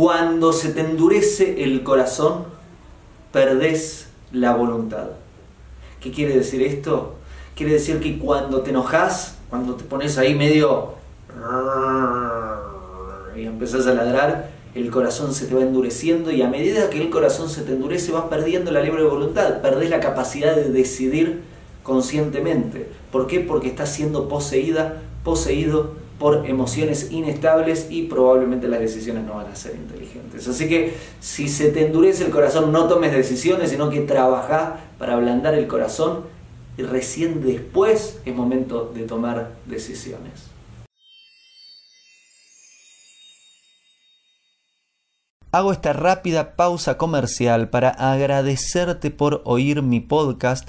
cuando se te endurece el corazón, perdés la voluntad. ¿Qué quiere decir esto? Quiere decir que cuando te enojas, cuando te pones ahí medio y empezás a ladrar, el corazón se te va endureciendo y a medida que el corazón se te endurece vas perdiendo la libre voluntad, perdés la capacidad de decidir conscientemente. ¿Por qué? Porque estás siendo poseída, poseído por emociones inestables y probablemente las decisiones no van a ser inteligentes. Así que si se te endurece el corazón, no tomes decisiones, sino que trabaja para ablandar el corazón y recién después es momento de tomar decisiones. Hago esta rápida pausa comercial para agradecerte por oír mi podcast